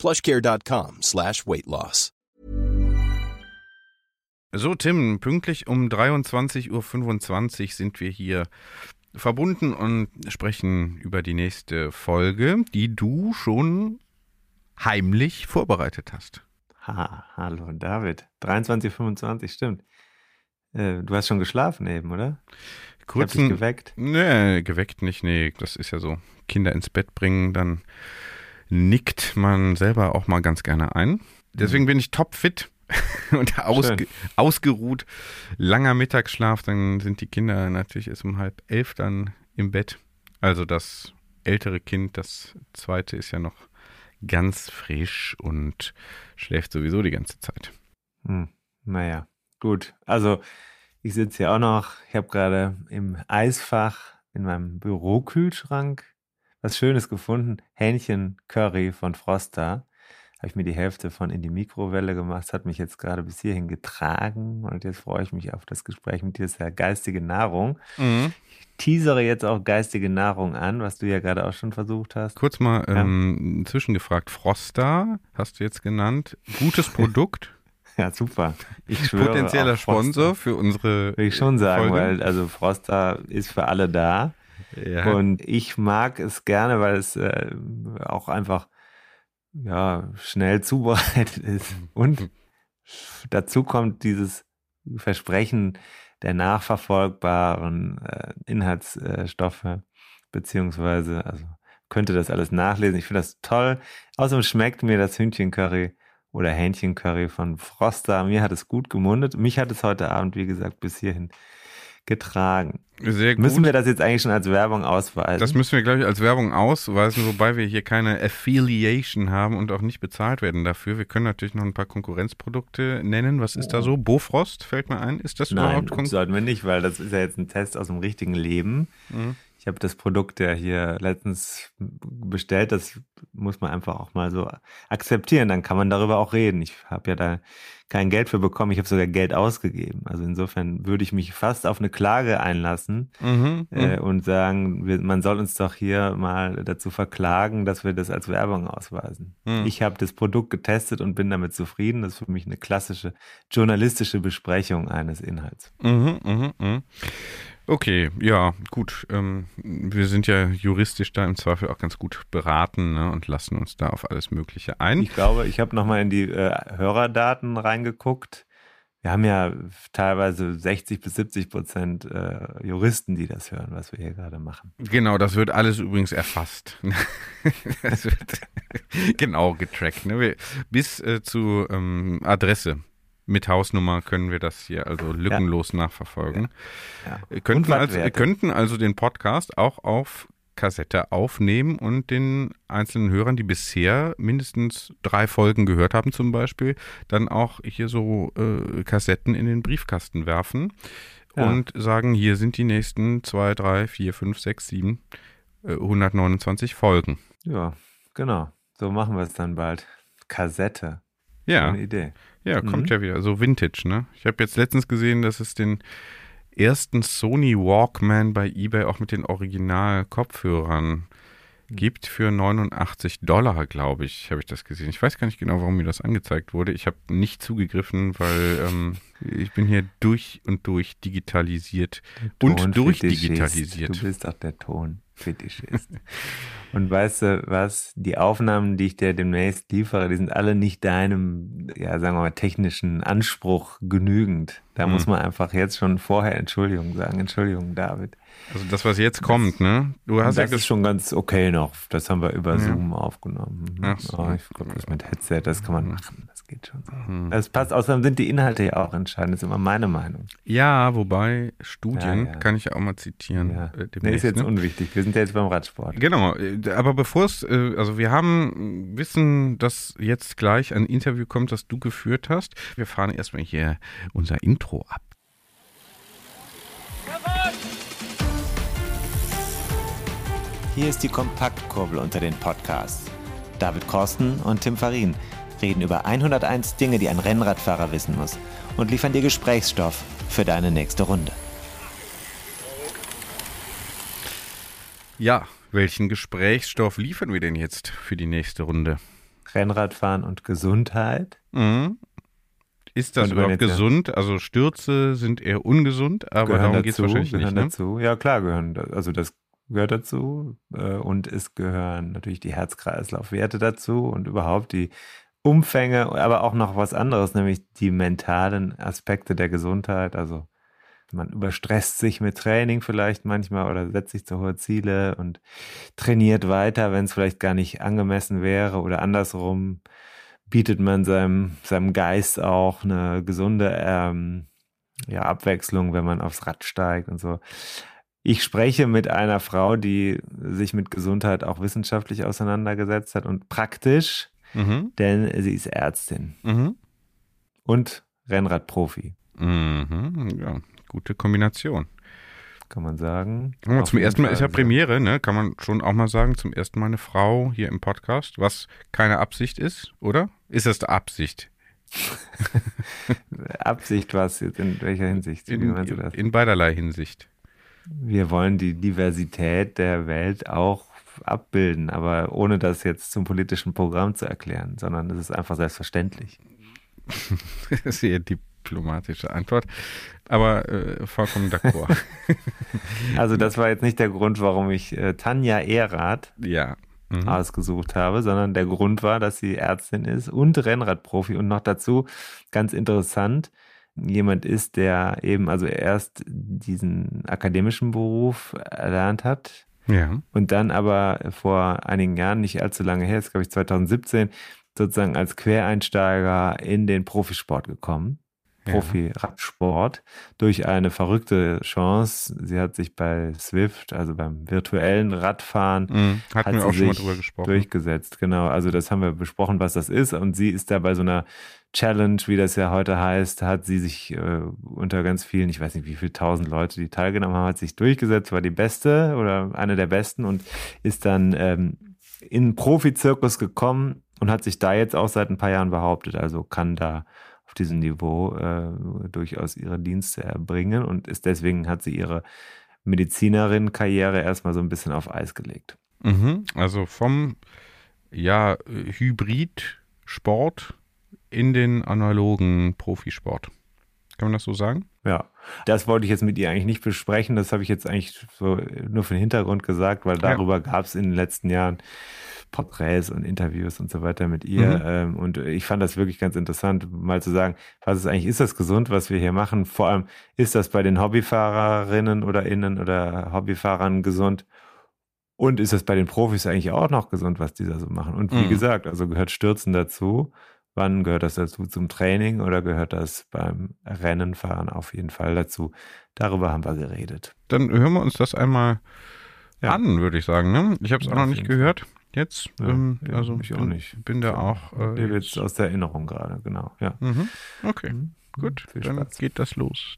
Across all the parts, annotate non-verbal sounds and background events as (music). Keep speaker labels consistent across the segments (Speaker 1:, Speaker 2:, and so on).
Speaker 1: plushcare.com slash weight loss.
Speaker 2: So, Tim, pünktlich um 23.25 Uhr sind wir hier verbunden und sprechen über die nächste Folge, die du schon heimlich vorbereitet hast.
Speaker 3: Ha, hallo David. 23.25 stimmt. Äh, du hast schon geschlafen eben, oder?
Speaker 2: Kurz
Speaker 3: geweckt?
Speaker 2: Nee, geweckt nicht, nee. Das ist ja so. Kinder ins Bett bringen, dann nickt man selber auch mal ganz gerne ein. Deswegen mhm. bin ich topfit (laughs) und ausge ausgeruht. Langer Mittagsschlaf, dann sind die Kinder natürlich erst um halb elf dann im Bett. Also das ältere Kind, das zweite ist ja noch ganz frisch und schläft sowieso die ganze Zeit.
Speaker 3: Hm, naja, gut. Also ich sitze hier auch noch. Ich habe gerade im Eisfach in meinem Bürokühlschrank was Schönes gefunden. Hähnchen-Curry von Froster. Habe ich mir die Hälfte von in die Mikrowelle gemacht. Das hat mich jetzt gerade bis hierhin getragen. Und jetzt freue ich mich auf das Gespräch mit dir. Das ist ja geistige Nahrung. Mhm. Ich teasere jetzt auch geistige Nahrung an, was du ja gerade auch schon versucht hast.
Speaker 2: Kurz mal ja. ähm, zwischengefragt. Froster hast du jetzt genannt. Gutes (laughs) Produkt.
Speaker 3: Ja, super.
Speaker 2: Ich schwöre Potenzieller Sponsor für unsere.
Speaker 3: Will ich schon sagen, Folge. weil also Froster ist für alle da. Ja. Und ich mag es gerne, weil es äh, auch einfach ja, schnell zubereitet ist. Und dazu kommt dieses Versprechen der nachverfolgbaren äh, Inhaltsstoffe, beziehungsweise, also könnte das alles nachlesen. Ich finde das toll. Außerdem schmeckt mir das Hühnchencurry oder Hähnchencurry von Froster. Mir hat es gut gemundet. Mich hat es heute Abend, wie gesagt, bis hierhin getragen.
Speaker 2: Sehr gut.
Speaker 3: Müssen wir das jetzt eigentlich schon als Werbung ausweisen?
Speaker 2: Das müssen wir, glaube ich, als Werbung ausweisen, wobei wir hier keine Affiliation haben und auch nicht bezahlt werden dafür. Wir können natürlich noch ein paar Konkurrenzprodukte nennen. Was ist da so? Bofrost fällt mir ein. Ist das
Speaker 3: Nein,
Speaker 2: überhaupt
Speaker 3: das sollten wir nicht, weil das ist ja jetzt ein Test aus dem richtigen Leben. Mhm. Ich habe das Produkt ja hier letztens bestellt. Das muss man einfach auch mal so akzeptieren. Dann kann man darüber auch reden. Ich habe ja da kein Geld für bekommen. Ich habe sogar Geld ausgegeben. Also insofern würde ich mich fast auf eine Klage einlassen mhm, äh, mhm. und sagen, wir, man soll uns doch hier mal dazu verklagen, dass wir das als Werbung ausweisen. Mhm. Ich habe das Produkt getestet und bin damit zufrieden. Das ist für mich eine klassische journalistische Besprechung eines Inhalts.
Speaker 2: Mhm, mh, mh. Okay, ja, gut. Ähm, wir sind ja juristisch da im Zweifel auch ganz gut beraten ne, und lassen uns da auf alles Mögliche ein.
Speaker 3: Ich glaube, ich habe nochmal in die äh, Hörerdaten reingeguckt. Wir haben ja teilweise 60 bis 70 Prozent äh, Juristen, die das hören, was wir hier gerade machen.
Speaker 2: Genau, das wird alles übrigens erfasst. (laughs) das wird (laughs) genau getrackt. Ne? Bis äh, zu ähm, Adresse mit Hausnummer können wir das hier also lückenlos ja. nachverfolgen. Ja. Ja. Wir, könnten also, wir könnten also den Podcast auch auf Kassette aufnehmen und den einzelnen Hörern, die bisher mindestens drei Folgen gehört haben zum Beispiel, dann auch hier so äh, Kassetten in den Briefkasten werfen ja. und sagen, hier sind die nächsten zwei, drei, vier, fünf, sechs, sieben, äh, 129 Folgen.
Speaker 3: Ja, genau. So machen wir es dann bald. Kassette.
Speaker 2: Ja. Eine Idee. Ja, kommt mhm. ja wieder. So Vintage, ne? Ich habe jetzt letztens gesehen, dass es den ersten Sony Walkman bei eBay auch mit den Original-Kopfhörern mhm. gibt für 89 Dollar, glaube ich, habe ich das gesehen. Ich weiß gar nicht genau, warum mir das angezeigt wurde. Ich habe nicht zugegriffen, weil (laughs) ähm, ich bin hier durch und durch digitalisiert und durchdigitalisiert.
Speaker 3: Du bist auch der Ton. Fetisch ist. Und weißt du was? Die Aufnahmen, die ich dir demnächst liefere, die sind alle nicht deinem, ja, sagen wir mal, technischen Anspruch genügend. Da hm. muss man einfach jetzt schon vorher Entschuldigung sagen. Entschuldigung, David.
Speaker 2: Also das, was jetzt das, kommt, ne?
Speaker 3: Du hast das ja ist schon ganz okay noch. Das haben wir über ja. Zoom aufgenommen. Ach so. oh, ich glaube, das mit Headset, das kann man machen. Das geht schon so. Hm. Das passt, außerdem sind die Inhalte ja auch entscheidend, das ist immer meine Meinung.
Speaker 2: Ja, wobei Studien, ja, ja. kann ich ja auch mal zitieren. Ja.
Speaker 3: Äh, nee, ist jetzt ne? unwichtig, wir sind ja jetzt beim Radsport.
Speaker 2: Genau, äh, aber bevor es, äh, also wir haben, wissen, dass jetzt gleich ein Interview kommt, das du geführt hast. Wir fahren erstmal hier unser Intro ab.
Speaker 4: Hier ist die Kompaktkurbel unter den Podcasts. David Korsten und Tim Farin reden über 101 Dinge, die ein Rennradfahrer wissen muss und liefern dir Gesprächsstoff für deine nächste Runde.
Speaker 2: Ja, welchen Gesprächsstoff liefern wir denn jetzt für die nächste Runde?
Speaker 3: Rennradfahren und Gesundheit.
Speaker 2: Mhm. Ist das überhaupt gesund? Also Stürze sind eher ungesund, aber gehören darum geht es wahrscheinlich
Speaker 3: gehören
Speaker 2: nicht.
Speaker 3: Ne? Dazu. Ja, klar gehören. Also das gehört dazu äh, und es gehören natürlich die Herz-Kreislauf-Werte dazu und überhaupt die Umfänge, aber auch noch was anderes, nämlich die mentalen Aspekte der Gesundheit. Also man überstresst sich mit Training vielleicht manchmal oder setzt sich zu hohe Ziele und trainiert weiter, wenn es vielleicht gar nicht angemessen wäre oder andersrum bietet man seinem, seinem Geist auch eine gesunde ähm, ja, Abwechslung, wenn man aufs Rad steigt und so. Ich spreche mit einer Frau, die sich mit Gesundheit auch wissenschaftlich auseinandergesetzt hat und praktisch, mhm. denn sie ist Ärztin mhm. und Rennradprofi.
Speaker 2: Mhm. Ja, gute Kombination.
Speaker 3: Kann man sagen.
Speaker 2: Ja, zum ersten Mal ist ja Premiere, ne? Kann man schon auch mal sagen, zum ersten Mal eine Frau hier im Podcast, was keine Absicht ist, oder? Ist das Absicht? (laughs)
Speaker 3: Absicht was jetzt in welcher Hinsicht?
Speaker 2: Wie in, in beiderlei Hinsicht
Speaker 3: wir wollen die Diversität der Welt auch abbilden, aber ohne das jetzt zum politischen Programm zu erklären, sondern es ist einfach selbstverständlich. (laughs)
Speaker 2: Sehr diplomatische Antwort, aber äh, vollkommen d'accord. (laughs)
Speaker 3: also das war jetzt nicht der Grund, warum ich äh, Tanja Erath
Speaker 2: ja.
Speaker 3: mhm. ausgesucht habe, sondern der Grund war, dass sie Ärztin ist und Rennradprofi und noch dazu ganz interessant, jemand ist, der eben also erst diesen akademischen Beruf erlernt hat
Speaker 2: ja.
Speaker 3: und dann aber vor einigen Jahren, nicht allzu lange her, ist glaube ich 2017, sozusagen als Quereinsteiger in den Profisport gekommen. Profi-Radsport durch eine verrückte Chance. Sie hat sich bei Swift, also beim virtuellen Radfahren,
Speaker 2: mhm, hatten wir auch schon mal drüber gesprochen.
Speaker 3: durchgesetzt. Genau, also das haben wir besprochen, was das ist. Und sie ist da bei so einer Challenge, wie das ja heute heißt, hat sie sich äh, unter ganz vielen, ich weiß nicht wie viele tausend Leute, die teilgenommen haben, hat sich durchgesetzt, war die beste oder eine der besten und ist dann ähm, in den Profizirkus gekommen und hat sich da jetzt auch seit ein paar Jahren behauptet. Also kann da auf diesem Niveau äh, durchaus ihre Dienste erbringen und ist deswegen hat sie ihre Medizinerin-Karriere erstmal so ein bisschen auf Eis gelegt.
Speaker 2: Mhm, also vom ja, Hybrid-Sport in den analogen Profisport. Kann man das so sagen?
Speaker 3: Ja, das wollte ich jetzt mit ihr eigentlich nicht besprechen. Das habe ich jetzt eigentlich so nur für den Hintergrund gesagt, weil darüber ja. gab es in den letzten Jahren Porträts und Interviews und so weiter mit ihr. Mhm. Ähm, und ich fand das wirklich ganz interessant, mal zu sagen, was ist eigentlich, ist das gesund, was wir hier machen? Vor allem, ist das bei den Hobbyfahrerinnen oder Innen oder Hobbyfahrern gesund? Und ist das bei den Profis eigentlich auch noch gesund, was die da so machen? Und wie mhm. gesagt, also gehört Stürzen dazu. Wann gehört das dazu zum Training oder gehört das beim Rennenfahren auf jeden Fall dazu? Darüber haben wir geredet.
Speaker 2: Dann hören wir uns das einmal ja. an, würde ich sagen. Ne? Ich habe es auch noch nicht gehört. Jetzt, ja, ähm, also ich auch nicht. Bin da auch.
Speaker 3: Äh, jetzt aus der Erinnerung gerade, genau. Ja.
Speaker 2: Mhm. Okay, mhm. gut. Dann geht das los.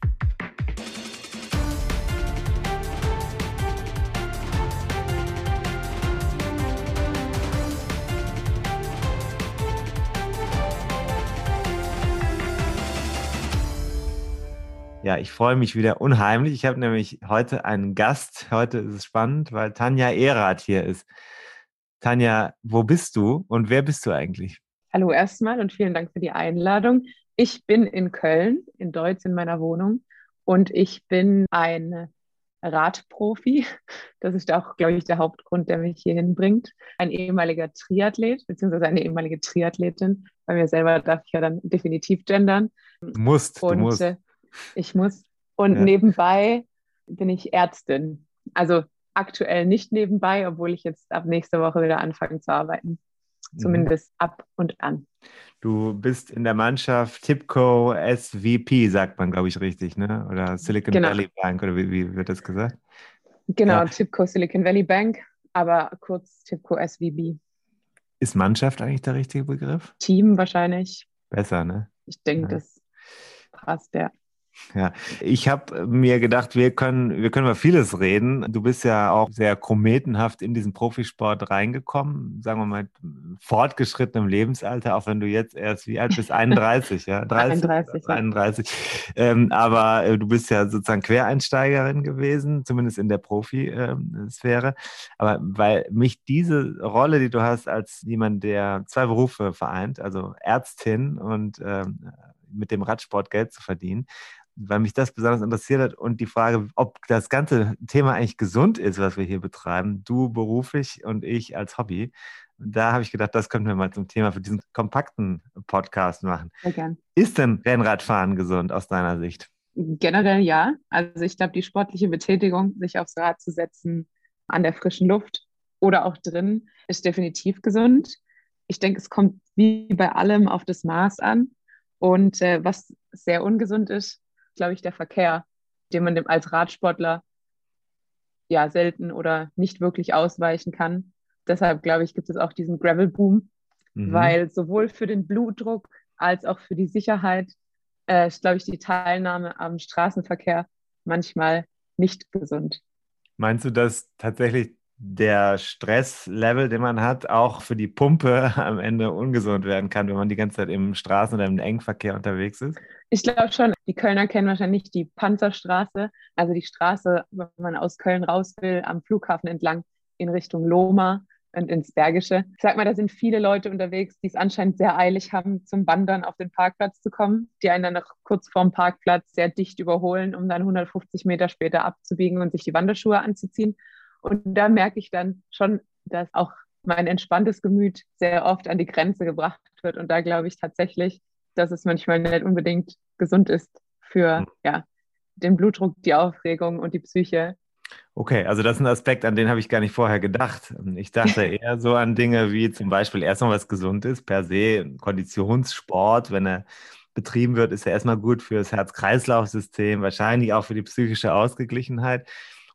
Speaker 3: Ja, ich freue mich wieder unheimlich. Ich habe nämlich heute einen Gast. Heute ist es spannend, weil Tanja Erath hier ist. Tanja, wo bist du und wer bist du eigentlich?
Speaker 5: Hallo erstmal und vielen Dank für die Einladung. Ich bin in Köln, in Deutsch in meiner Wohnung und ich bin ein Radprofi. Das ist auch, glaube ich, der Hauptgrund, der mich hier hinbringt. Ein ehemaliger Triathlet, beziehungsweise eine ehemalige Triathletin. Bei mir selber darf ich ja dann definitiv gendern.
Speaker 3: Du musst, und, du musst. Äh,
Speaker 5: ich muss. Und ja. nebenbei bin ich Ärztin. Also aktuell nicht nebenbei, obwohl ich jetzt ab nächster Woche wieder anfange zu arbeiten. zumindest mhm. ab und an.
Speaker 3: Du bist in der Mannschaft Tipco SVP, sagt man, glaube ich, richtig, ne? Oder Silicon genau. Valley Bank, oder wie, wie, wird das gesagt?
Speaker 5: Genau, ja. Tipco Silicon Valley Bank, aber kurz Tipco SVB.
Speaker 3: Ist Mannschaft eigentlich der richtige Begriff?
Speaker 5: Team wahrscheinlich.
Speaker 3: Besser, ne?
Speaker 5: Ich denke, ja. das passt, ja.
Speaker 3: Ja, ich habe mir gedacht, wir können, wir können über vieles reden. Du bist ja auch sehr kometenhaft in diesen Profisport reingekommen, sagen wir mal, fortgeschrittenem Lebensalter, auch wenn du jetzt erst wie alt bist, 31, ja?
Speaker 5: 30, 31.
Speaker 3: 31. Ähm, aber äh, du bist ja sozusagen Quereinsteigerin gewesen, zumindest in der Profisphäre. Aber weil mich diese Rolle, die du hast als jemand, der zwei Berufe vereint, also Ärztin und ähm, mit dem Radsport Geld zu verdienen, weil mich das besonders interessiert hat und die Frage, ob das ganze Thema eigentlich gesund ist, was wir hier betreiben, du beruflich und ich als Hobby. Da habe ich gedacht, das könnten wir mal zum Thema für diesen kompakten Podcast machen. Ist denn Rennradfahren gesund aus deiner Sicht?
Speaker 5: Generell ja. Also ich glaube, die sportliche Betätigung, sich aufs Rad zu setzen, an der frischen Luft oder auch drin, ist definitiv gesund. Ich denke, es kommt wie bei allem auf das Maß an. Und äh, was sehr ungesund ist, glaube ich, der Verkehr, den man als Radsportler ja selten oder nicht wirklich ausweichen kann. Deshalb, glaube ich, gibt es auch diesen Gravel-Boom, mhm. weil sowohl für den Blutdruck als auch für die Sicherheit äh, ist, glaube ich, die Teilnahme am Straßenverkehr manchmal nicht gesund.
Speaker 3: Meinst du, dass tatsächlich der Stresslevel, den man hat, auch für die Pumpe (laughs) am Ende ungesund werden kann, wenn man die ganze Zeit im Straßen- oder im Engverkehr unterwegs ist?
Speaker 5: Ich glaube schon. Die Kölner kennen wahrscheinlich die Panzerstraße, also die Straße, wenn man aus Köln raus will, am Flughafen entlang in Richtung Loma und ins Bergische. Ich sag mal, da sind viele Leute unterwegs, die es anscheinend sehr eilig haben, zum Wandern auf den Parkplatz zu kommen, die einen dann noch kurz vorm Parkplatz sehr dicht überholen, um dann 150 Meter später abzubiegen und sich die Wanderschuhe anzuziehen. Und da merke ich dann schon, dass auch mein entspanntes Gemüt sehr oft an die Grenze gebracht wird. Und da glaube ich tatsächlich, dass es manchmal nicht unbedingt gesund ist für mhm. ja, den Blutdruck, die Aufregung und die Psyche.
Speaker 3: Okay, also das ist ein Aspekt, an den habe ich gar nicht vorher gedacht. Ich dachte (laughs) eher so an Dinge wie zum Beispiel erstmal was gesund ist, per se Konditionssport, wenn er betrieben wird, ist er erstmal gut für das Herz-Kreislauf-System, wahrscheinlich auch für die psychische Ausgeglichenheit.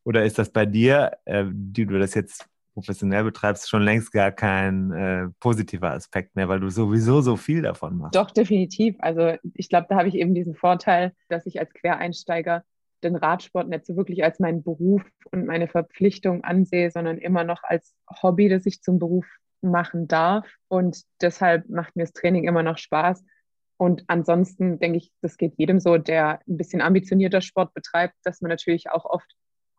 Speaker 3: Oder ist das bei dir, äh, die du das jetzt professionell betreibst, schon längst gar kein äh, positiver Aspekt mehr, weil du sowieso so viel davon machst?
Speaker 5: Doch, definitiv. Also ich glaube, da habe ich eben diesen Vorteil, dass ich als Quereinsteiger den Radsport nicht so wirklich als meinen Beruf und meine Verpflichtung ansehe, sondern immer noch als Hobby, das ich zum Beruf machen darf. Und deshalb macht mir das Training immer noch Spaß. Und ansonsten denke ich, das geht jedem so, der ein bisschen ambitionierter Sport betreibt, dass man natürlich auch oft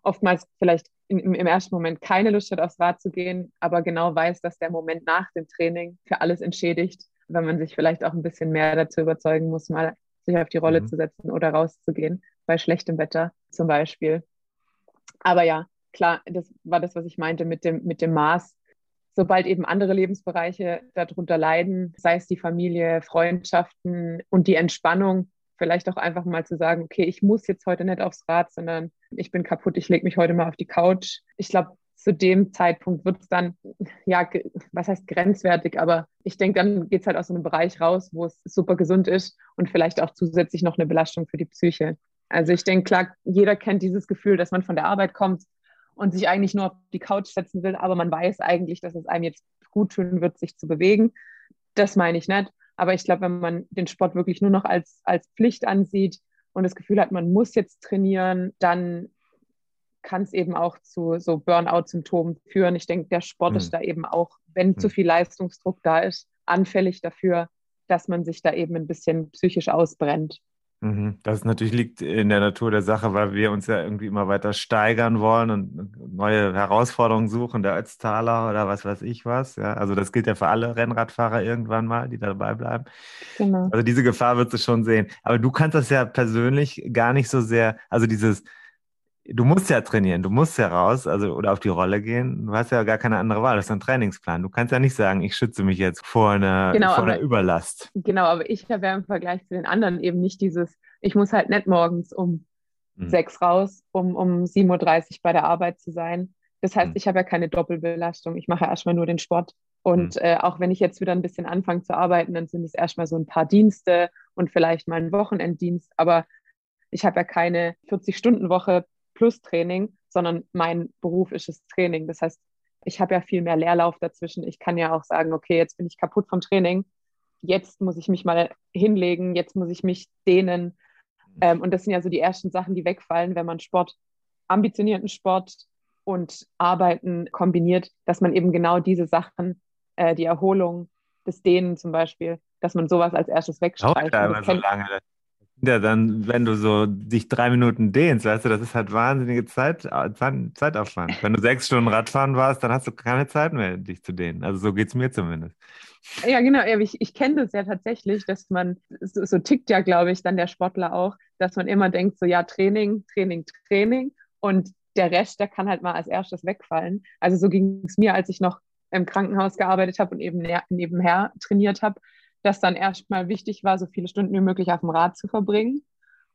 Speaker 5: oftmals vielleicht in, im ersten Moment keine Lust hat, aufs Rad zu gehen, aber genau weiß, dass der Moment nach dem Training für alles entschädigt, wenn man sich vielleicht auch ein bisschen mehr dazu überzeugen muss, mal sich auf die Rolle mhm. zu setzen oder rauszugehen, bei schlechtem Wetter zum Beispiel. Aber ja, klar, das war das, was ich meinte mit dem, mit dem Maß. Sobald eben andere Lebensbereiche darunter leiden, sei es die Familie, Freundschaften und die Entspannung, vielleicht auch einfach mal zu sagen, okay, ich muss jetzt heute nicht aufs Rad, sondern ich bin kaputt, ich lege mich heute mal auf die Couch. Ich glaube, zu dem Zeitpunkt wird es dann, ja, was heißt grenzwertig, aber ich denke, dann geht es halt aus einem Bereich raus, wo es super gesund ist und vielleicht auch zusätzlich noch eine Belastung für die Psyche. Also ich denke, klar, jeder kennt dieses Gefühl, dass man von der Arbeit kommt und sich eigentlich nur auf die Couch setzen will, aber man weiß eigentlich, dass es einem jetzt gut tun wird, sich zu bewegen. Das meine ich nicht. Aber ich glaube, wenn man den Sport wirklich nur noch als, als Pflicht ansieht und das Gefühl hat, man muss jetzt trainieren, dann kann es eben auch zu so Burnout-Symptomen führen. Ich denke, der Sport mhm. ist da eben auch, wenn mhm. zu viel Leistungsdruck da ist, anfällig dafür, dass man sich da eben ein bisschen psychisch ausbrennt.
Speaker 3: Mhm. Das natürlich liegt in der Natur der Sache, weil wir uns ja irgendwie immer weiter steigern wollen und neue Herausforderungen suchen, der Ötztaler oder was weiß ich was. Ja, also das gilt ja für alle Rennradfahrer irgendwann mal, die dabei bleiben. Genau. Also diese Gefahr wird es schon sehen. Aber du kannst das ja persönlich gar nicht so sehr, also dieses du musst ja trainieren, du musst ja raus, also oder auf die Rolle gehen. Du hast ja gar keine andere Wahl. Das ist ein Trainingsplan. Du kannst ja nicht sagen, ich schütze mich jetzt vor einer, genau, vor einer Überlast.
Speaker 5: Genau, aber ich habe ja im Vergleich zu den anderen eben nicht dieses, ich muss halt nicht morgens um hm. sechs raus, um um 7.30 Uhr bei der Arbeit zu sein. Das heißt, hm. ich habe ja keine Doppelbelastung. Ich mache erstmal nur den Sport Und mhm. äh, auch wenn ich jetzt wieder ein bisschen anfange zu arbeiten, dann sind es erstmal so ein paar Dienste und vielleicht mal ein Wochenenddienst. Aber ich habe ja keine 40-Stunden-Woche plus Training, sondern mein Beruf ist das Training. Das heißt, ich habe ja viel mehr Leerlauf dazwischen. Ich kann ja auch sagen, okay, jetzt bin ich kaputt vom Training. Jetzt muss ich mich mal hinlegen, jetzt muss ich mich dehnen. Ähm, und das sind ja so die ersten Sachen, die wegfallen, wenn man Sport, ambitionierten Sport und Arbeiten kombiniert, dass man eben genau diese Sachen, äh, die Erholung, das Dehnen zum Beispiel, dass man sowas als erstes wegstreicht.
Speaker 3: Dauert ja so lange. Ja, dann, wenn du so dich drei Minuten dehnst, weißt du, das ist halt wahnsinnige Zeit, Zeitaufwand. Wenn du sechs Stunden Radfahren warst, dann hast du keine Zeit mehr, dich zu dehnen. Also so geht es mir zumindest.
Speaker 5: Ja, genau. Ich, ich kenne das ja tatsächlich, dass man, so, so tickt ja, glaube ich, dann der Sportler auch, dass man immer denkt, so ja, Training, Training, Training. Und der Rest, der kann halt mal als erstes wegfallen. Also so ging es mir, als ich noch im Krankenhaus gearbeitet habe und eben nebenher trainiert habe dass dann erstmal wichtig war, so viele Stunden wie möglich auf dem Rad zu verbringen.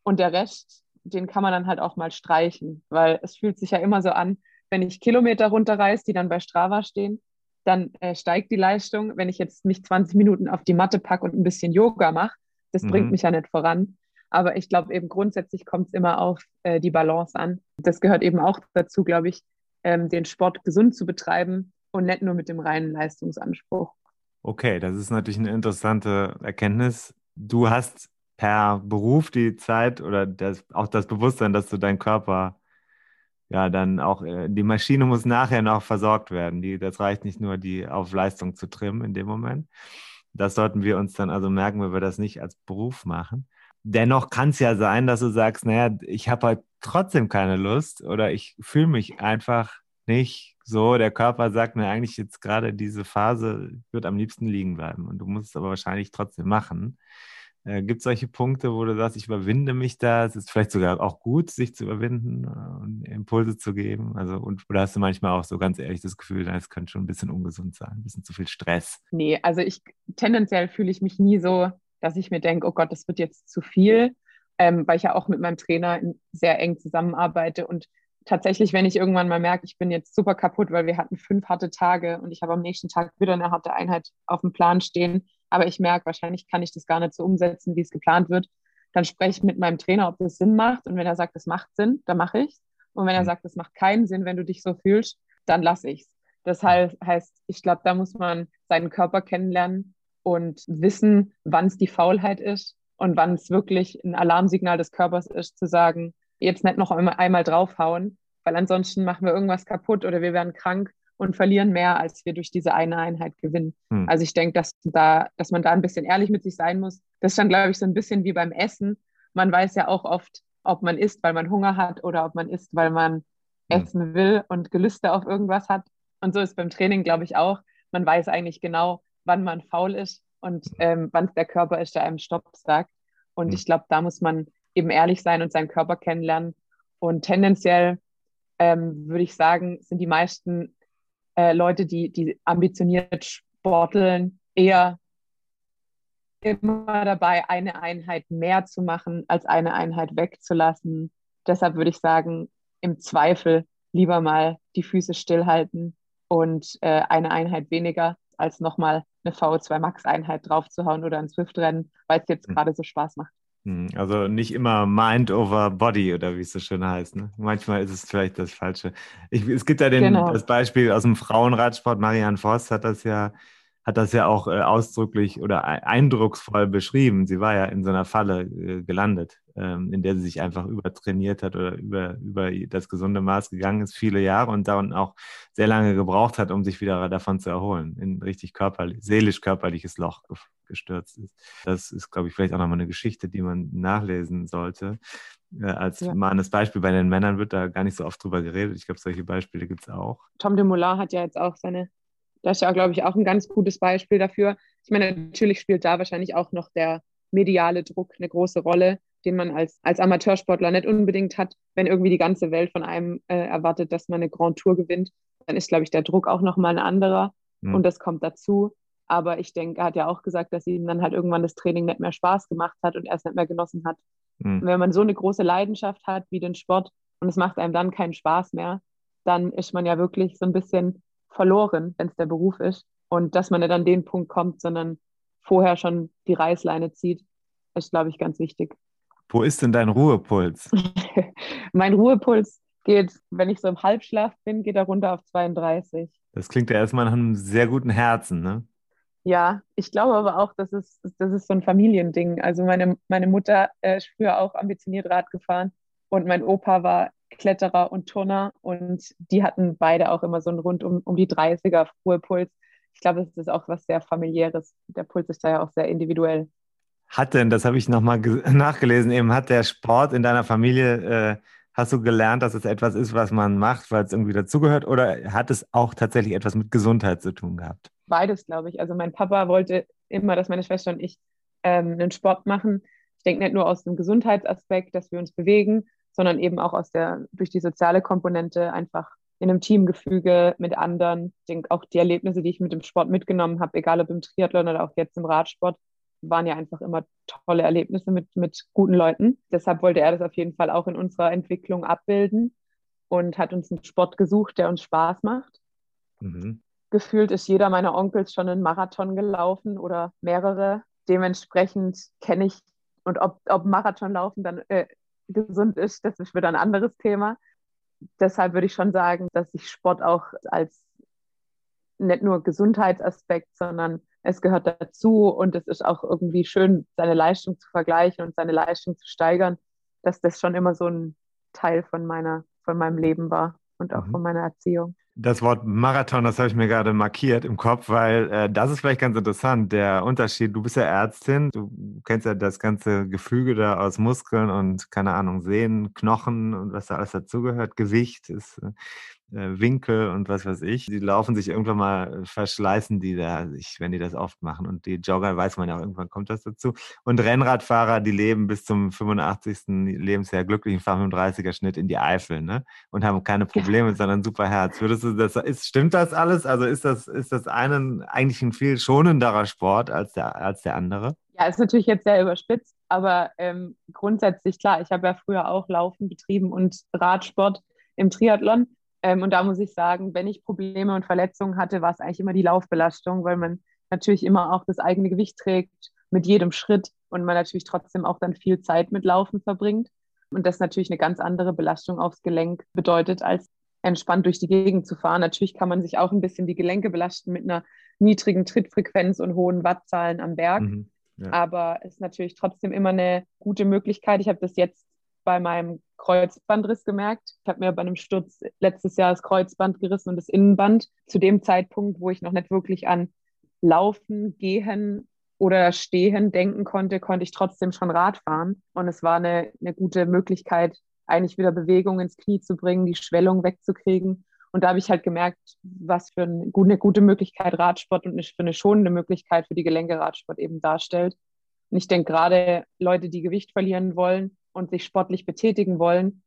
Speaker 5: Und der Rest, den kann man dann halt auch mal streichen, weil es fühlt sich ja immer so an, wenn ich Kilometer runterreiße, die dann bei Strava stehen, dann äh, steigt die Leistung. Wenn ich jetzt mich 20 Minuten auf die Matte packe und ein bisschen Yoga mache, das mhm. bringt mich ja nicht voran. Aber ich glaube eben grundsätzlich kommt es immer auf äh, die Balance an. Das gehört eben auch dazu, glaube ich, ähm, den Sport gesund zu betreiben und nicht nur mit dem reinen Leistungsanspruch.
Speaker 3: Okay, das ist natürlich eine interessante Erkenntnis. Du hast per Beruf die Zeit oder das, auch das Bewusstsein, dass du deinen Körper ja dann auch, äh, die Maschine muss nachher noch versorgt werden. Die, das reicht nicht nur, die auf Leistung zu trimmen in dem Moment. Das sollten wir uns dann also merken, wenn wir das nicht als Beruf machen. Dennoch kann es ja sein, dass du sagst, naja, ich habe halt trotzdem keine Lust oder ich fühle mich einfach nicht so, der Körper sagt mir eigentlich jetzt gerade diese Phase wird am liebsten liegen bleiben und du musst es aber wahrscheinlich trotzdem machen. Äh, Gibt es solche Punkte, wo du sagst, ich überwinde mich da? Es ist vielleicht sogar auch gut, sich zu überwinden und Impulse zu geben. Also, und, oder hast du manchmal auch so ganz ehrlich das Gefühl, es könnte schon ein bisschen ungesund sein, ein bisschen zu viel Stress?
Speaker 5: Nee, also ich tendenziell fühle ich mich nie so, dass ich mir denke, oh Gott, das wird jetzt zu viel, ähm, weil ich ja auch mit meinem Trainer sehr eng zusammenarbeite und tatsächlich, wenn ich irgendwann mal merke, ich bin jetzt super kaputt, weil wir hatten fünf harte Tage und ich habe am nächsten Tag wieder eine harte Einheit auf dem Plan stehen, aber ich merke, wahrscheinlich kann ich das gar nicht so umsetzen, wie es geplant wird, dann spreche ich mit meinem Trainer, ob das Sinn macht und wenn er sagt, das macht Sinn, dann mache ich es und wenn er mhm. sagt, das macht keinen Sinn, wenn du dich so fühlst, dann lasse ich es. Das heißt, ich glaube, da muss man seinen Körper kennenlernen und wissen, wann es die Faulheit ist und wann es wirklich ein Alarmsignal des Körpers ist, zu sagen, jetzt nicht noch einmal, einmal draufhauen, weil ansonsten machen wir irgendwas kaputt oder wir werden krank und verlieren mehr, als wir durch diese eine Einheit gewinnen. Hm. Also ich denke, dass, da, dass man da ein bisschen ehrlich mit sich sein muss. Das ist dann, glaube ich, so ein bisschen wie beim Essen. Man weiß ja auch oft, ob man isst, weil man Hunger hat oder ob man isst, weil man hm. essen will und Gelüste auf irgendwas hat. Und so ist beim Training, glaube ich, auch. Man weiß eigentlich genau, wann man faul ist und hm. ähm, wann der Körper ist, der einem Stopp sagt. Und hm. ich glaube, da muss man eben ehrlich sein und seinen Körper kennenlernen. Und tendenziell ähm, würde ich sagen, sind die meisten äh, Leute, die, die ambitioniert sporteln, eher immer dabei, eine Einheit mehr zu machen, als eine Einheit wegzulassen. Deshalb würde ich sagen, im Zweifel lieber mal die Füße stillhalten und äh, eine Einheit weniger, als nochmal eine VO2 Max-Einheit draufzuhauen oder ein Swift-Rennen, weil es jetzt mhm. gerade so Spaß macht.
Speaker 3: Hm, also nicht immer Mind over Body oder wie es so schön heißt. Ne? Manchmal ist es vielleicht das Falsche. Ich, es gibt ja den, genau. das Beispiel aus dem Frauenradsport. Marianne Voss hat das ja, hat das ja auch äh, ausdrücklich oder eindrucksvoll beschrieben. Sie war ja in so einer Falle äh, gelandet ähm, in der sie sich einfach übertrainiert hat oder über, über das gesunde Maß gegangen ist, viele Jahre und dann auch sehr lange gebraucht hat, um sich wieder davon zu erholen, in richtig körperlich, seelisch-körperliches Loch gestürzt ist. Das ist, glaube ich, vielleicht auch nochmal eine Geschichte, die man nachlesen sollte. Äh, als ja. mahnendes Beispiel bei den Männern wird da gar nicht so oft drüber geredet. Ich glaube, solche Beispiele gibt es auch.
Speaker 5: Tom de Moulin hat ja jetzt auch seine, das ist ja, glaube ich, auch ein ganz gutes Beispiel dafür. Ich meine, natürlich spielt da wahrscheinlich auch noch der mediale Druck eine große Rolle den man als, als Amateursportler nicht unbedingt hat. Wenn irgendwie die ganze Welt von einem äh, erwartet, dass man eine Grand Tour gewinnt, dann ist, glaube ich, der Druck auch nochmal ein anderer. Mhm. Und das kommt dazu. Aber ich denke, er hat ja auch gesagt, dass ihm dann halt irgendwann das Training nicht mehr Spaß gemacht hat und er es nicht mehr genossen hat. Mhm. Wenn man so eine große Leidenschaft hat wie den Sport und es macht einem dann keinen Spaß mehr, dann ist man ja wirklich so ein bisschen verloren, wenn es der Beruf ist. Und dass man nicht an den Punkt kommt, sondern vorher schon die Reißleine zieht, ist, glaube ich, ganz wichtig.
Speaker 3: Wo ist denn dein Ruhepuls? (laughs)
Speaker 5: mein Ruhepuls geht, wenn ich so im Halbschlaf bin, geht er runter auf 32.
Speaker 3: Das klingt ja erstmal nach einem sehr guten Herzen, ne?
Speaker 5: Ja, ich glaube aber auch, das ist, das ist so ein Familiending. Also meine, meine Mutter äh, ist früher auch ambitioniert Rad gefahren und mein Opa war Kletterer und Turner und die hatten beide auch immer so einen rund um, um die 30er Ruhepuls. Ich glaube, es ist auch was sehr familiäres. Der Puls ist da ja auch sehr individuell.
Speaker 3: Hat denn, das habe ich nochmal (laughs) nachgelesen, eben hat der Sport in deiner Familie äh, Hast du gelernt, dass es etwas ist, was man macht, weil es irgendwie dazugehört? Oder hat es auch tatsächlich etwas mit Gesundheit zu tun gehabt?
Speaker 5: Beides, glaube ich. Also mein Papa wollte immer, dass meine Schwester und ich ähm, einen Sport machen. Ich denke nicht nur aus dem Gesundheitsaspekt, dass wir uns bewegen, sondern eben auch aus der, durch die soziale Komponente einfach in einem Teamgefüge mit anderen. Ich denke auch die Erlebnisse, die ich mit dem Sport mitgenommen habe, egal ob im Triathlon oder auch jetzt im Radsport, waren ja einfach immer tolle Erlebnisse mit, mit guten Leuten. Deshalb wollte er das auf jeden Fall auch in unserer Entwicklung abbilden und hat uns einen Sport gesucht, der uns Spaß macht. Mhm. Gefühlt ist jeder meiner Onkels schon einen Marathon gelaufen oder mehrere. Dementsprechend kenne ich und ob, ob Marathonlaufen dann äh, gesund ist, das ist wieder ein anderes Thema. Deshalb würde ich schon sagen, dass ich Sport auch als nicht nur Gesundheitsaspekt, sondern es gehört dazu und es ist auch irgendwie schön, seine Leistung zu vergleichen und seine Leistung zu steigern, dass das schon immer so ein Teil von meiner, von meinem Leben war und auch mhm. von meiner Erziehung.
Speaker 3: Das Wort Marathon, das habe ich mir gerade markiert im Kopf, weil äh, das ist vielleicht ganz interessant. Der Unterschied, du bist ja Ärztin, du kennst ja das ganze Gefüge da aus Muskeln und keine Ahnung, Sehnen, Knochen und was da alles dazugehört. Gewicht ist äh, Winkel und was weiß ich. Die laufen sich irgendwann mal, äh, verschleißen die da sich, wenn die das oft machen. Und die Jogger weiß man ja auch, irgendwann kommt das dazu. Und Rennradfahrer, die leben bis zum 85. Lebensjahr glücklichen fahren 35er Schnitt in die Eifel, ne? Und haben keine Probleme, ja. sondern super Herz. Würdest du das, ist, stimmt das alles? Also ist das, ist das einen eigentlich ein viel schonenderer Sport als der, als der andere?
Speaker 5: Ja, ist natürlich jetzt sehr überspitzt, aber ähm, grundsätzlich klar, ich habe ja früher auch Laufen betrieben und Radsport im Triathlon. Ähm, und da muss ich sagen, wenn ich Probleme und Verletzungen hatte, war es eigentlich immer die Laufbelastung, weil man natürlich immer auch das eigene Gewicht trägt mit jedem Schritt und man natürlich trotzdem auch dann viel Zeit mit Laufen verbringt. Und das natürlich eine ganz andere Belastung aufs Gelenk bedeutet, als entspannt durch die Gegend zu fahren. Natürlich kann man sich auch ein bisschen die Gelenke belasten mit einer niedrigen Trittfrequenz und hohen Wattzahlen am Berg. Mhm, ja. Aber es ist natürlich trotzdem immer eine gute Möglichkeit. Ich habe das jetzt bei meinem Kreuzbandriss gemerkt. Ich habe mir bei einem Sturz letztes Jahr das Kreuzband gerissen und das Innenband. Zu dem Zeitpunkt, wo ich noch nicht wirklich an Laufen, Gehen oder Stehen denken konnte, konnte ich trotzdem schon Rad fahren. Und es war eine, eine gute Möglichkeit, eigentlich wieder Bewegung ins Knie zu bringen, die Schwellung wegzukriegen. Und da habe ich halt gemerkt, was für eine gute Möglichkeit Radsport und für eine schonende Möglichkeit für die Gelenke Radsport eben darstellt. Und ich denke, gerade Leute, die Gewicht verlieren wollen, und sich sportlich betätigen wollen,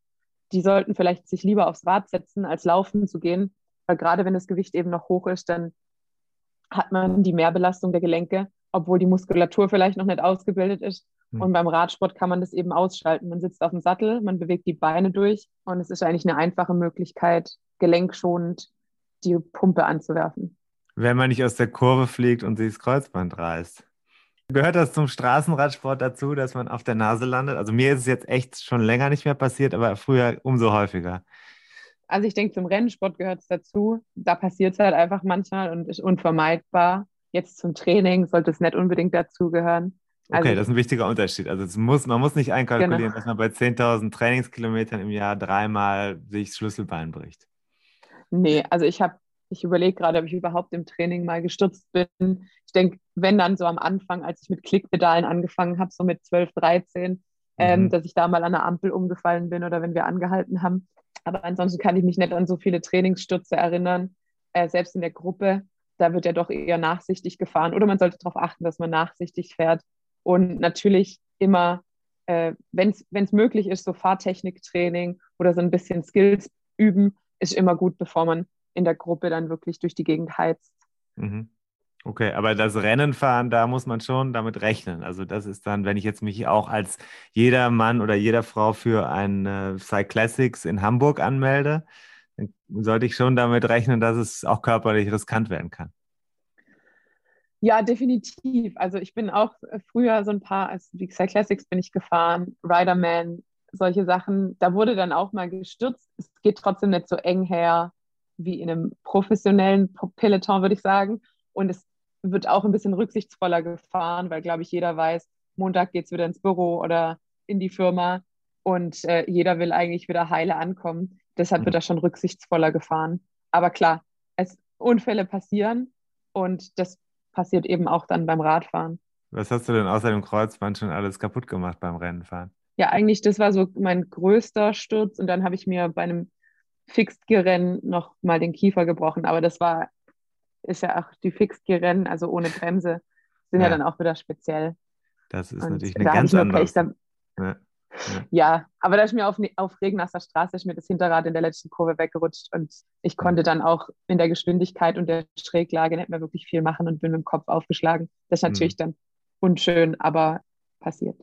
Speaker 5: die sollten vielleicht sich lieber aufs Rad setzen, als laufen zu gehen. Weil gerade wenn das Gewicht eben noch hoch ist, dann hat man die Mehrbelastung der Gelenke, obwohl die Muskulatur vielleicht noch nicht ausgebildet ist. Mhm. Und beim Radsport kann man das eben ausschalten. Man sitzt auf dem Sattel, man bewegt die Beine durch und es ist eigentlich eine einfache Möglichkeit, gelenkschonend die Pumpe anzuwerfen.
Speaker 3: Wenn man nicht aus der Kurve fliegt und sich das Kreuzband reißt. Gehört das zum Straßenradsport dazu, dass man auf der Nase landet? Also mir ist es jetzt echt schon länger nicht mehr passiert, aber früher umso häufiger.
Speaker 5: Also ich denke, zum Rennsport gehört es dazu. Da passiert es halt einfach manchmal und ist unvermeidbar. Jetzt zum Training sollte es nicht unbedingt dazugehören.
Speaker 3: Also, okay, das ist ein wichtiger Unterschied. Also muss, man muss nicht einkalkulieren, genau. dass man bei 10.000 Trainingskilometern im Jahr dreimal sich das Schlüsselbein bricht.
Speaker 5: Nee, also ich habe ich überlege gerade, ob ich überhaupt im Training mal gestürzt bin. Ich denke, wenn dann so am Anfang, als ich mit Klickpedalen angefangen habe, so mit 12, 13, mhm. ähm, dass ich da mal an der Ampel umgefallen bin oder wenn wir angehalten haben. Aber ansonsten kann ich mich nicht an so viele Trainingsstürze erinnern. Äh, selbst in der Gruppe, da wird ja doch eher nachsichtig gefahren. Oder man sollte darauf achten, dass man nachsichtig fährt. Und natürlich immer, äh, wenn es möglich ist, so Fahrtechniktraining oder so ein bisschen Skills üben, ist immer gut, bevor man in der Gruppe dann wirklich durch die Gegend heizt.
Speaker 3: Mhm. Okay, aber das Rennenfahren, da muss man schon damit rechnen. Also das ist dann, wenn ich jetzt mich auch als jeder Mann oder jeder Frau für ein äh, Cyclassics in Hamburg anmelde, dann sollte ich schon damit rechnen, dass es auch körperlich riskant werden kann.
Speaker 5: Ja, definitiv. Also ich bin auch früher so ein paar, also die Excel Classics bin ich gefahren, Riderman, solche Sachen. Da wurde dann auch mal gestürzt. Es geht trotzdem nicht so eng her wie in einem professionellen Peloton, würde ich sagen. Und es wird auch ein bisschen rücksichtsvoller gefahren, weil, glaube ich, jeder weiß, Montag geht es wieder ins Büro oder in die Firma und äh, jeder will eigentlich wieder heile ankommen. Deshalb wird mhm. da schon rücksichtsvoller gefahren. Aber klar, es, Unfälle passieren und das passiert eben auch dann beim Radfahren.
Speaker 3: Was hast du denn außer dem Kreuzband schon alles kaputt gemacht beim Rennenfahren?
Speaker 5: Ja, eigentlich, das war so mein größter Sturz und dann habe ich mir bei einem Fixed-Gerennen noch mal den Kiefer gebrochen. Aber das war, ist ja auch die Fixed-Gerennen, also ohne Bremse, sind ja. ja. dann auch wieder speziell.
Speaker 3: Das ist und natürlich eine ganz andere. Dann,
Speaker 5: ja. Ja. ja. aber da ist mir auf, auf regennasser Straße ist mir das Hinterrad in der letzten Kurve weggerutscht und ich konnte dann auch in der Geschwindigkeit und der Schräglage nicht mehr wirklich viel machen und bin mit dem Kopf aufgeschlagen. Das ist natürlich mhm. dann unschön, aber passiert.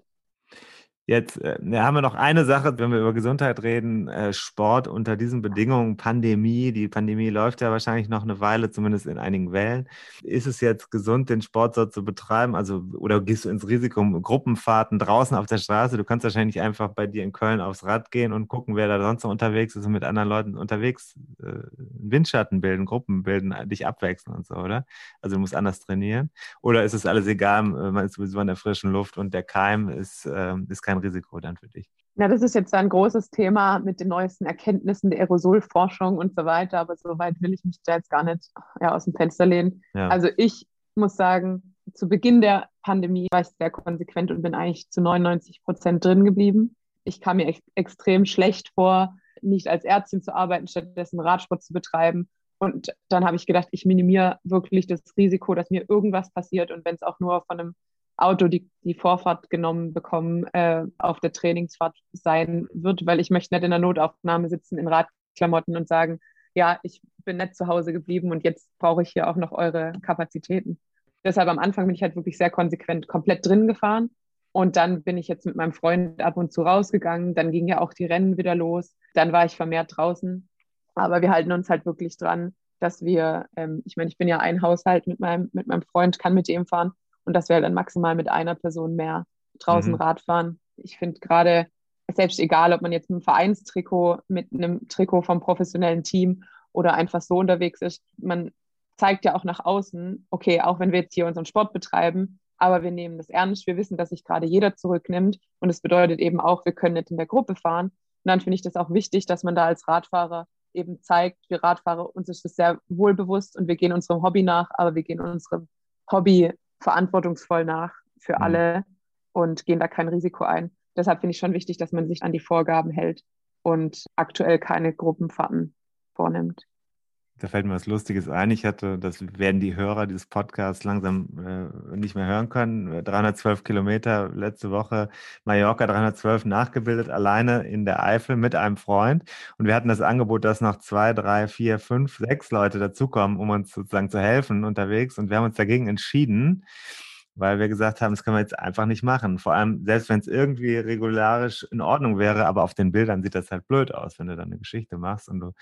Speaker 3: Jetzt äh, haben wir noch eine Sache, wenn wir über Gesundheit reden, äh, Sport unter diesen Bedingungen, Pandemie. Die Pandemie läuft ja wahrscheinlich noch eine Weile, zumindest in einigen Wellen. Ist es jetzt gesund, den Sport so zu betreiben? Also, oder gehst du ins Risiko, Gruppenfahrten draußen auf der Straße? Du kannst wahrscheinlich einfach bei dir in Köln aufs Rad gehen und gucken, wer da sonst noch unterwegs ist und mit anderen Leuten unterwegs äh, Windschatten bilden, Gruppen bilden, dich abwechseln und so, oder? Also, du musst anders trainieren. Oder ist es alles egal? Man ist sowieso in der frischen Luft und der Keim ist, äh, ist kein kein Risiko dann für dich?
Speaker 5: Na, das ist jetzt ein großes Thema mit den neuesten Erkenntnissen der Aerosolforschung und so weiter, aber so weit will ich mich da jetzt gar nicht ja, aus dem Fenster lehnen. Ja. Also ich muss sagen, zu Beginn der Pandemie war ich sehr konsequent und bin eigentlich zu 99 Prozent drin geblieben. Ich kam mir ex extrem schlecht vor, nicht als Ärztin zu arbeiten, stattdessen Radsport zu betreiben. Und dann habe ich gedacht, ich minimiere wirklich das Risiko, dass mir irgendwas passiert. Und wenn es auch nur von einem Auto die, die Vorfahrt genommen bekommen äh, auf der Trainingsfahrt sein wird, weil ich möchte nicht in der Notaufnahme sitzen in Radklamotten und sagen, ja, ich bin nicht zu Hause geblieben und jetzt brauche ich hier auch noch eure Kapazitäten. Deshalb am Anfang bin ich halt wirklich sehr konsequent komplett drin gefahren. Und dann bin ich jetzt mit meinem Freund ab und zu rausgegangen. Dann ging ja auch die Rennen wieder los. Dann war ich vermehrt draußen. Aber wir halten uns halt wirklich dran, dass wir, ähm, ich meine, ich bin ja ein Haushalt mit meinem, mit meinem Freund, kann mit ihm fahren und dass wir dann maximal mit einer Person mehr draußen mhm. Rad fahren. Ich finde gerade, selbst egal, ob man jetzt mit einem Vereinstrikot, mit einem Trikot vom professionellen Team oder einfach so unterwegs ist, man zeigt ja auch nach außen, okay, auch wenn wir jetzt hier unseren Sport betreiben, aber wir nehmen das ernst, wir wissen, dass sich gerade jeder zurücknimmt und es bedeutet eben auch, wir können nicht in der Gruppe fahren. Und dann finde ich das auch wichtig, dass man da als Radfahrer eben zeigt, wir Radfahrer, uns ist das sehr wohlbewusst und wir gehen unserem Hobby nach, aber wir gehen unserem Hobby verantwortungsvoll nach für mhm. alle und gehen da kein Risiko ein. Deshalb finde ich schon wichtig, dass man sich an die Vorgaben hält und aktuell keine Gruppenfahrten vornimmt.
Speaker 3: Da fällt mir was Lustiges ein. Ich hatte, das werden die Hörer dieses Podcasts langsam äh, nicht mehr hören können. 312 Kilometer letzte Woche Mallorca 312 nachgebildet, alleine in der Eifel mit einem Freund. Und wir hatten das Angebot, dass noch zwei, drei, vier, fünf, sechs Leute dazukommen, um uns sozusagen zu helfen unterwegs. Und wir haben uns dagegen entschieden, weil wir gesagt haben, das können wir jetzt einfach nicht machen. Vor allem, selbst wenn es irgendwie regularisch in Ordnung wäre, aber auf den Bildern sieht das halt blöd aus, wenn du dann eine Geschichte machst und du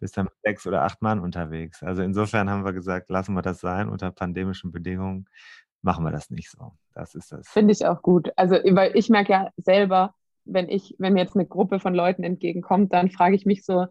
Speaker 3: bist dann mit sechs oder acht Mann unterwegs. Also insofern haben wir gesagt, lassen wir das sein. Unter pandemischen Bedingungen machen wir das nicht so. Das ist das.
Speaker 5: Finde ich auch gut. Also, weil ich merke ja selber, wenn ich, wenn mir jetzt eine Gruppe von Leuten entgegenkommt, dann frage ich mich so,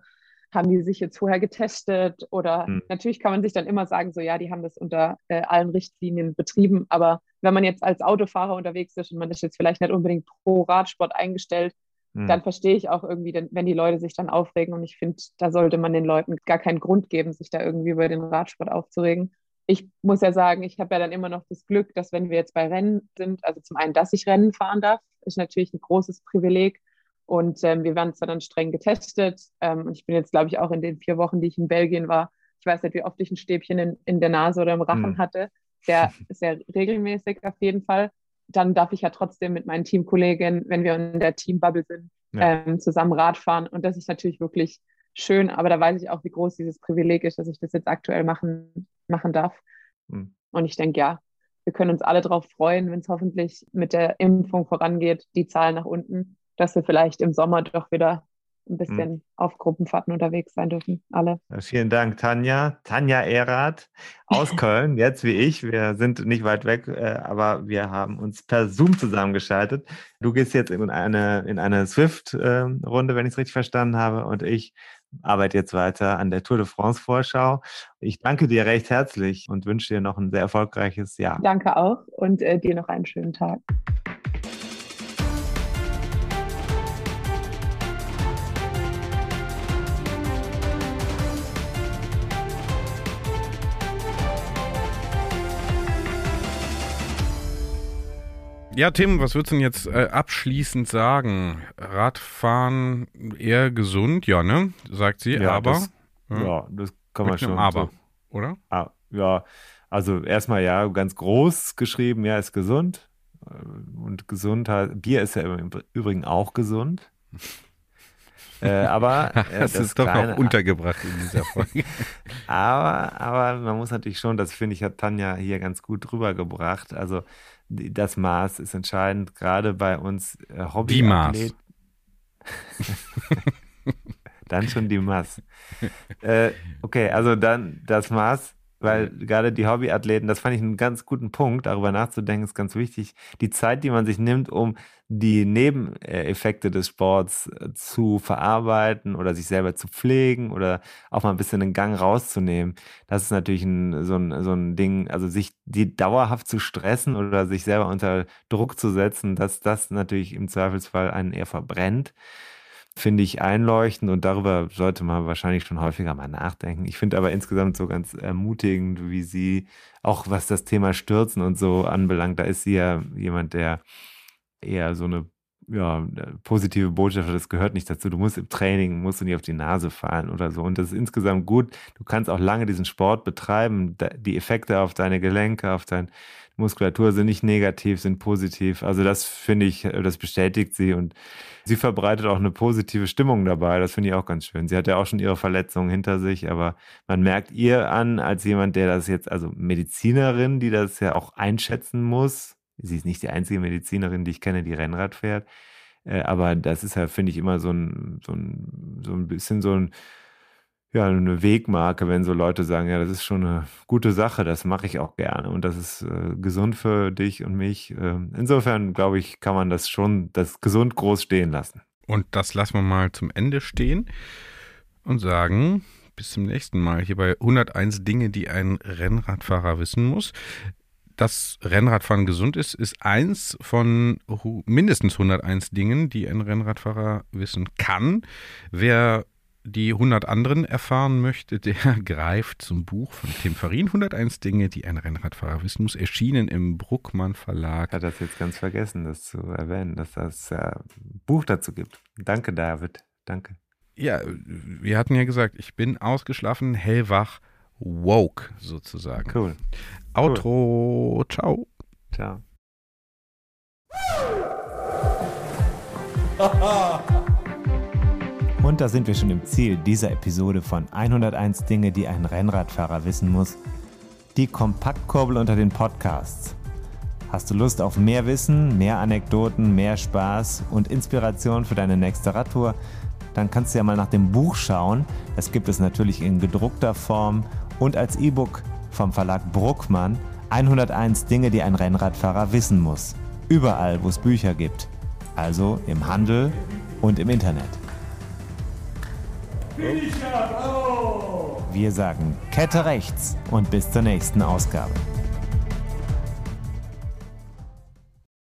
Speaker 5: haben die sich jetzt vorher getestet? Oder hm. natürlich kann man sich dann immer sagen, so ja, die haben das unter äh, allen Richtlinien betrieben. Aber wenn man jetzt als Autofahrer unterwegs ist und man ist jetzt vielleicht nicht unbedingt pro Radsport eingestellt, hm. dann verstehe ich auch irgendwie, wenn die Leute sich dann aufregen. Und ich finde, da sollte man den Leuten gar keinen Grund geben, sich da irgendwie über den Radsport aufzuregen. Ich muss ja sagen, ich habe ja dann immer noch das Glück, dass wenn wir jetzt bei Rennen sind, also zum einen, dass ich Rennen fahren darf, ist natürlich ein großes Privileg. Und ähm, wir werden zwar dann streng getestet. Ähm, ich bin jetzt, glaube ich, auch in den vier Wochen, die ich in Belgien war, ich weiß nicht, wie oft ich ein Stäbchen in, in der Nase oder im Rachen hm. hatte. Sehr, (laughs) sehr regelmäßig auf jeden Fall dann darf ich ja trotzdem mit meinen Teamkollegen, wenn wir in der Teambubble sind, ja. ähm, zusammen Radfahren. Und das ist natürlich wirklich schön, aber da weiß ich auch, wie groß dieses Privileg ist, dass ich das jetzt aktuell machen, machen darf. Mhm. Und ich denke, ja, wir können uns alle darauf freuen, wenn es hoffentlich mit der Impfung vorangeht, die Zahlen nach unten, dass wir vielleicht im Sommer doch wieder ein bisschen hm. auf Gruppenfahrten unterwegs sein dürfen, alle.
Speaker 3: vielen Dank, Tanja. Tanja Erath aus (laughs) Köln, jetzt wie ich. Wir sind nicht weit weg, äh, aber wir haben uns per Zoom zusammengeschaltet. Du gehst jetzt in eine, in eine Swift-Runde, wenn ich es richtig verstanden habe, und ich arbeite jetzt weiter an der Tour de France Vorschau. Ich danke dir recht herzlich und wünsche dir noch ein sehr erfolgreiches Jahr.
Speaker 5: Danke auch und äh, dir noch einen schönen Tag.
Speaker 2: Ja, Tim, was würdest du denn jetzt äh, abschließend sagen? Radfahren eher gesund, ja, ne? Sagt sie,
Speaker 3: ja,
Speaker 2: aber.
Speaker 3: Das, ja. ja, das kann man schon.
Speaker 2: Aber, so. oder?
Speaker 3: Ah, ja, also erstmal ja, ganz groß geschrieben, ja, ist gesund. Und Gesundheit, Bier ist ja im Übrigen auch gesund. (laughs) Äh, aber (laughs)
Speaker 2: äh, das, das ist doch kleine, auch untergebracht in dieser Folge. (laughs)
Speaker 3: aber, aber man muss natürlich schon, das finde ich, hat Tanja hier ganz gut rübergebracht. Also das Maß ist entscheidend, gerade bei uns äh, Hobby.
Speaker 2: Die Maß. (laughs)
Speaker 3: dann schon die Maß. äh, okay, also dann das Maß weil gerade die Hobbyathleten, das fand ich einen ganz guten Punkt, darüber nachzudenken, ist ganz wichtig. Die Zeit, die man sich nimmt, um die Nebeneffekte des Sports äh, zu verarbeiten oder sich selber zu pflegen oder auch mal ein bisschen den Gang rauszunehmen, das ist natürlich ein, so, ein, so ein Ding, also sich die dauerhaft zu stressen oder sich selber unter Druck zu setzen, dass das natürlich im Zweifelsfall einen eher verbrennt finde ich einleuchtend und darüber sollte man wahrscheinlich schon häufiger mal nachdenken. Ich finde aber insgesamt so ganz ermutigend, wie sie, auch was das Thema Stürzen und so anbelangt, da ist sie ja jemand, der eher so eine ja, positive Botschaft, das gehört nicht dazu. Du musst im Training, musst du nicht auf die Nase fallen oder so. Und das ist insgesamt gut. Du kannst auch lange diesen Sport betreiben. Die Effekte auf deine Gelenke, auf deine Muskulatur sind nicht negativ, sind positiv. Also das finde ich, das bestätigt sie und sie verbreitet auch eine positive Stimmung dabei. Das finde ich auch ganz schön. Sie hat ja auch schon ihre Verletzungen hinter sich, aber man merkt ihr an, als jemand, der das jetzt, also Medizinerin, die das ja auch einschätzen muss, Sie ist nicht die einzige Medizinerin, die ich kenne, die Rennrad fährt. Äh, aber das ist ja, finde ich, immer so ein, so ein, so ein bisschen so ein, ja, eine Wegmarke, wenn so Leute sagen, ja, das ist schon eine gute Sache, das mache ich auch gerne und das ist äh, gesund für dich und mich. Äh, insofern, glaube ich, kann man das schon, das gesund groß stehen lassen.
Speaker 2: Und das lassen wir mal zum Ende stehen und sagen, bis zum nächsten Mal hier bei 101 Dinge, die ein Rennradfahrer wissen muss dass Rennradfahren gesund ist, ist eins von mindestens 101 Dingen, die ein Rennradfahrer wissen kann. Wer die 100 anderen erfahren möchte, (laughs) der greift zum Buch von Tim Farin. 101 Dinge, die ein Rennradfahrer wissen muss, erschienen im Bruckmann Verlag.
Speaker 3: Hat das jetzt ganz vergessen, das zu erwähnen, dass das äh, Buch dazu gibt. Danke, David. Danke.
Speaker 2: Ja, wir hatten ja gesagt, ich bin ausgeschlafen, hellwach, woke sozusagen.
Speaker 3: Cool.
Speaker 2: Outro. Cool. Ciao.
Speaker 3: Ciao. (laughs) Und da sind wir schon im Ziel dieser Episode von 101 Dinge, die ein Rennradfahrer wissen muss. Die Kompaktkurbel unter den Podcasts. Hast du Lust auf mehr Wissen, mehr Anekdoten, mehr Spaß und Inspiration für deine nächste Radtour? Dann kannst du ja mal nach dem Buch schauen. Das gibt es natürlich in gedruckter Form und als E-Book vom Verlag Bruckmann 101 Dinge, die ein Rennradfahrer wissen muss. Überall, wo es Bücher gibt. Also im Handel und im Internet. Wir sagen Kette rechts und bis zur nächsten Ausgabe.